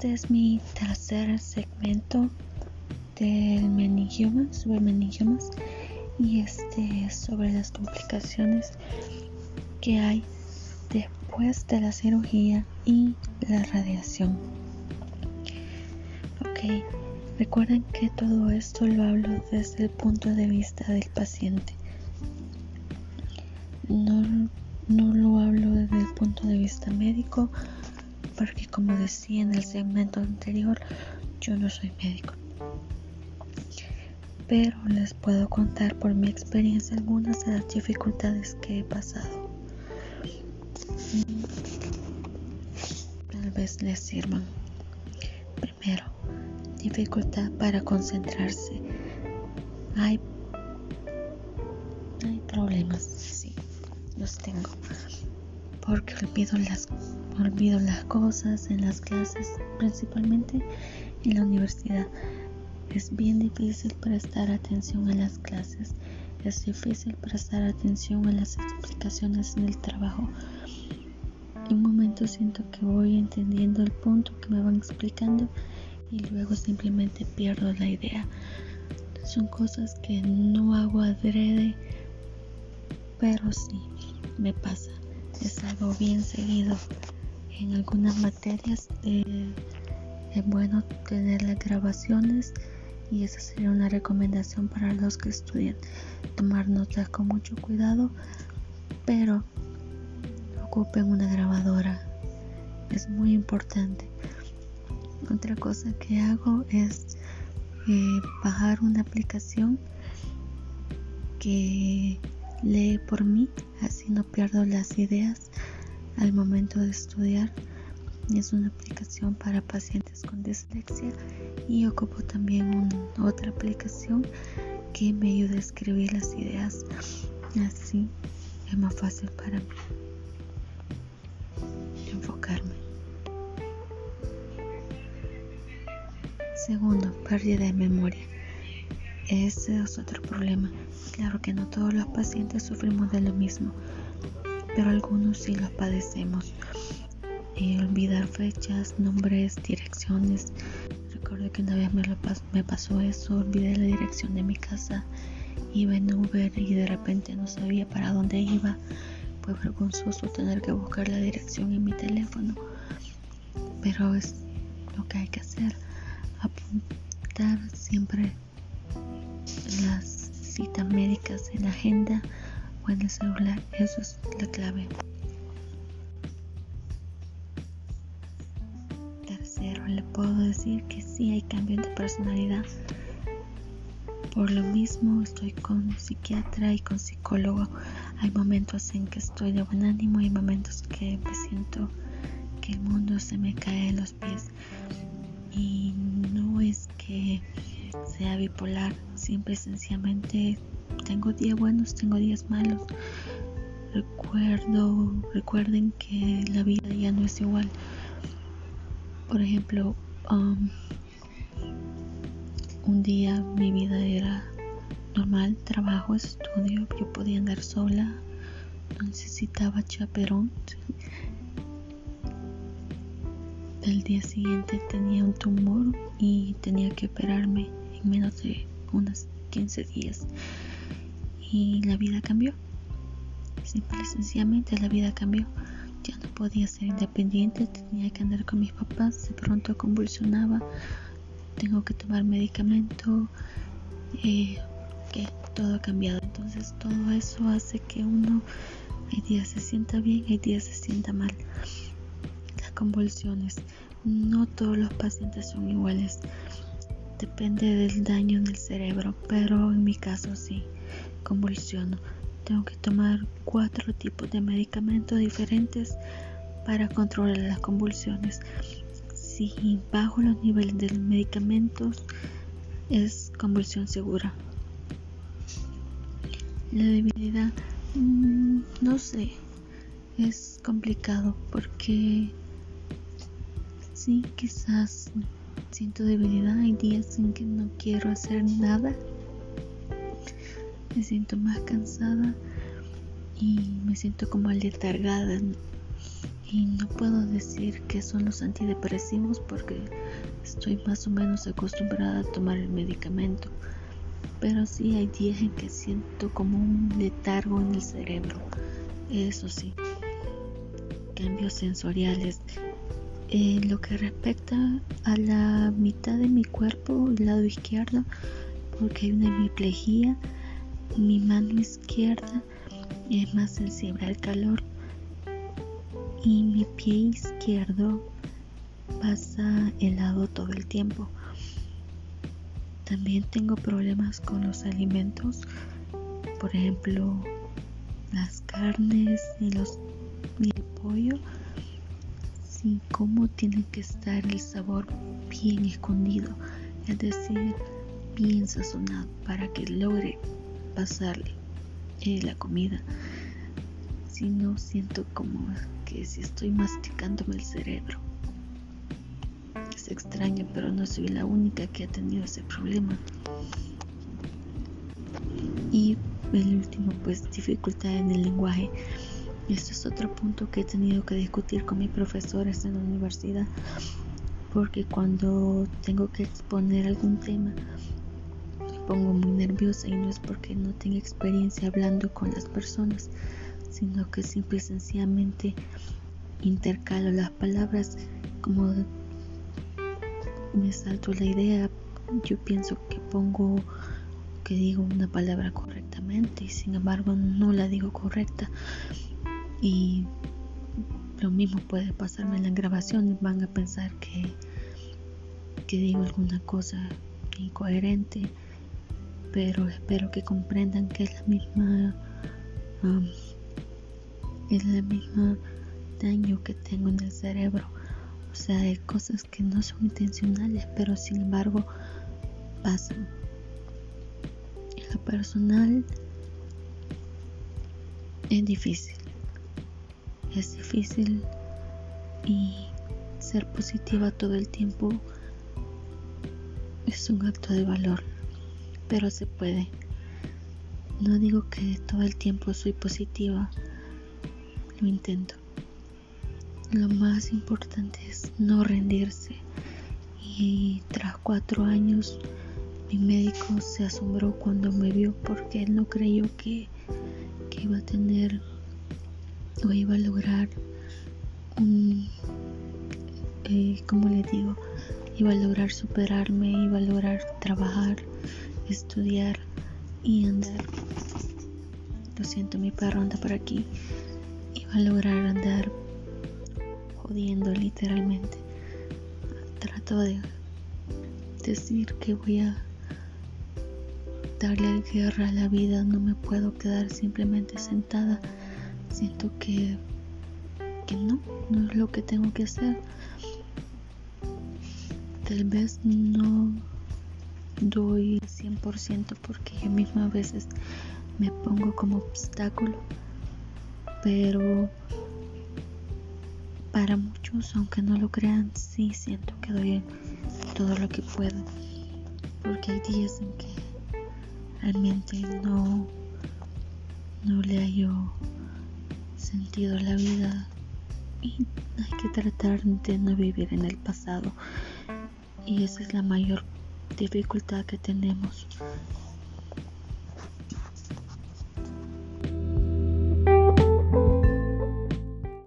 Este es mi tercer segmento del meningiomas, sobre meningiomas y este es sobre las complicaciones que hay después de la cirugía y la radiación. Ok, recuerden que todo esto lo hablo desde el punto de vista del paciente. No, no lo hablo desde el punto de vista médico porque como decía en el segmento anterior, yo no soy médico pero les puedo contar por mi experiencia algunas de las dificultades que he pasado. Tal vez les sirvan. Primero, dificultad para concentrarse. Hay, hay problemas, sí, los tengo. Porque olvido las, olvido las cosas en las clases, principalmente en la universidad es bien difícil prestar atención a las clases. Es difícil prestar atención a las explicaciones en el trabajo. En un momento siento que voy entendiendo el punto que me van explicando y luego simplemente pierdo la idea. Son cosas que no hago adrede, pero sí me pasa. Es algo bien seguido. En algunas materias es bueno tener las grabaciones y esa sería una recomendación para los que estudian. Tomar notas con mucho cuidado, pero ocupen una grabadora. Es muy importante. Otra cosa que hago es eh, bajar una aplicación que lee por mí, así no pierdo las ideas al momento de estudiar. Es una aplicación para pacientes con dislexia y ocupo también otra aplicación que me ayuda a escribir las ideas. Así es más fácil para mí enfocarme. Segundo, pérdida de memoria. Ese es otro problema. Claro que no todos los pacientes sufrimos de lo mismo, pero algunos sí los padecemos. Olvidar fechas, nombres, direcciones. Recuerdo que una vez me, me pasó eso, olvidé la dirección de mi casa, iba en Uber y de repente no sabía para dónde iba. Fue vergonzoso tener que buscar la dirección en mi teléfono, pero es lo que hay que hacer, apuntar siempre las citas médicas en la agenda o el celular, eso es la clave. le puedo decir que sí hay cambios de personalidad. Por lo mismo estoy con psiquiatra y con psicólogo. Hay momentos en que estoy de buen ánimo y hay momentos que me siento que el mundo se me cae de los pies. Y no es que sea bipolar, siempre sencillamente tengo días buenos, tengo días malos. Recuerdo, recuerden que la vida ya no es igual. Por ejemplo, um, un día mi vida era normal, trabajo, estudio, yo podía andar sola, no necesitaba chaperón. El día siguiente tenía un tumor y tenía que operarme en menos de unos 15 días. Y la vida cambió. Simple y sencillamente la vida cambió. Ya no podía ser independiente, tenía que andar con mis papás, de pronto convulsionaba, tengo que tomar medicamento, eh, que todo ha cambiado. Entonces todo eso hace que uno hay días se sienta bien, hay días se sienta mal. Las convulsiones, no todos los pacientes son iguales, depende del daño en el cerebro, pero en mi caso sí, convulsiono tengo que tomar cuatro tipos de medicamentos diferentes para controlar las convulsiones. Si bajo los niveles de medicamentos es convulsión segura. La debilidad, mm, no sé, es complicado porque sí, quizás siento debilidad. Hay días en que no quiero hacer nada me siento más cansada y me siento como aletargada Y no puedo decir que son los antidepresivos porque estoy más o menos acostumbrada a tomar el medicamento. Pero sí hay días en que siento como un letargo en el cerebro. Eso sí. Cambios sensoriales. En lo que respecta a la mitad de mi cuerpo, el lado izquierdo, porque hay una hemiplegia, mi mano izquierda es más sensible al calor y mi pie izquierdo pasa helado todo el tiempo. También tengo problemas con los alimentos, por ejemplo, las carnes y los el pollo. Sí, como tiene que estar el sabor bien escondido, es decir, bien sazonado para que logre pasarle eh, la comida. Si no, siento como que si estoy masticándome el cerebro. Es extraño, pero no soy la única que ha tenido ese problema. Y el último, pues dificultad en el lenguaje. Este es otro punto que he tenido que discutir con mis profesores en la universidad, porque cuando tengo que exponer algún tema, pongo muy nerviosa y no es porque no tenga experiencia hablando con las personas, sino que simple y sencillamente intercalo las palabras como me salto la idea yo pienso que pongo que digo una palabra correctamente y sin embargo no la digo correcta y lo mismo puede pasarme en la grabación y van a pensar que que digo alguna cosa incoherente pero espero que comprendan que es la misma es la misma daño que tengo en el cerebro. O sea, hay cosas que no son intencionales, pero sin embargo pasan. En lo personal es difícil. Es difícil y ser positiva todo el tiempo es un acto de valor, pero se puede. No digo que todo el tiempo soy positiva, lo intento. Lo más importante es no rendirse. Y tras cuatro años, mi médico se asombró cuando me vio porque él no creyó que, iba a tener o iba a lograr un, eh, como le digo, iba a lograr superarme, iba a lograr trabajar, estudiar y andar. Lo siento, mi perro anda por aquí a lograr andar jodiendo literalmente. Trato de decir que voy a darle guerra a la vida, no me puedo quedar simplemente sentada. Siento que, que no, no es lo que tengo que hacer. Tal vez no doy 100% porque yo misma a veces me pongo como obstáculo. Pero para muchos, aunque no lo crean, sí siento que doy todo lo que puedo, porque hay días en que realmente no, no le hallo sentido la vida. Y hay que tratar de no vivir en el pasado. Y esa es la mayor dificultad que tenemos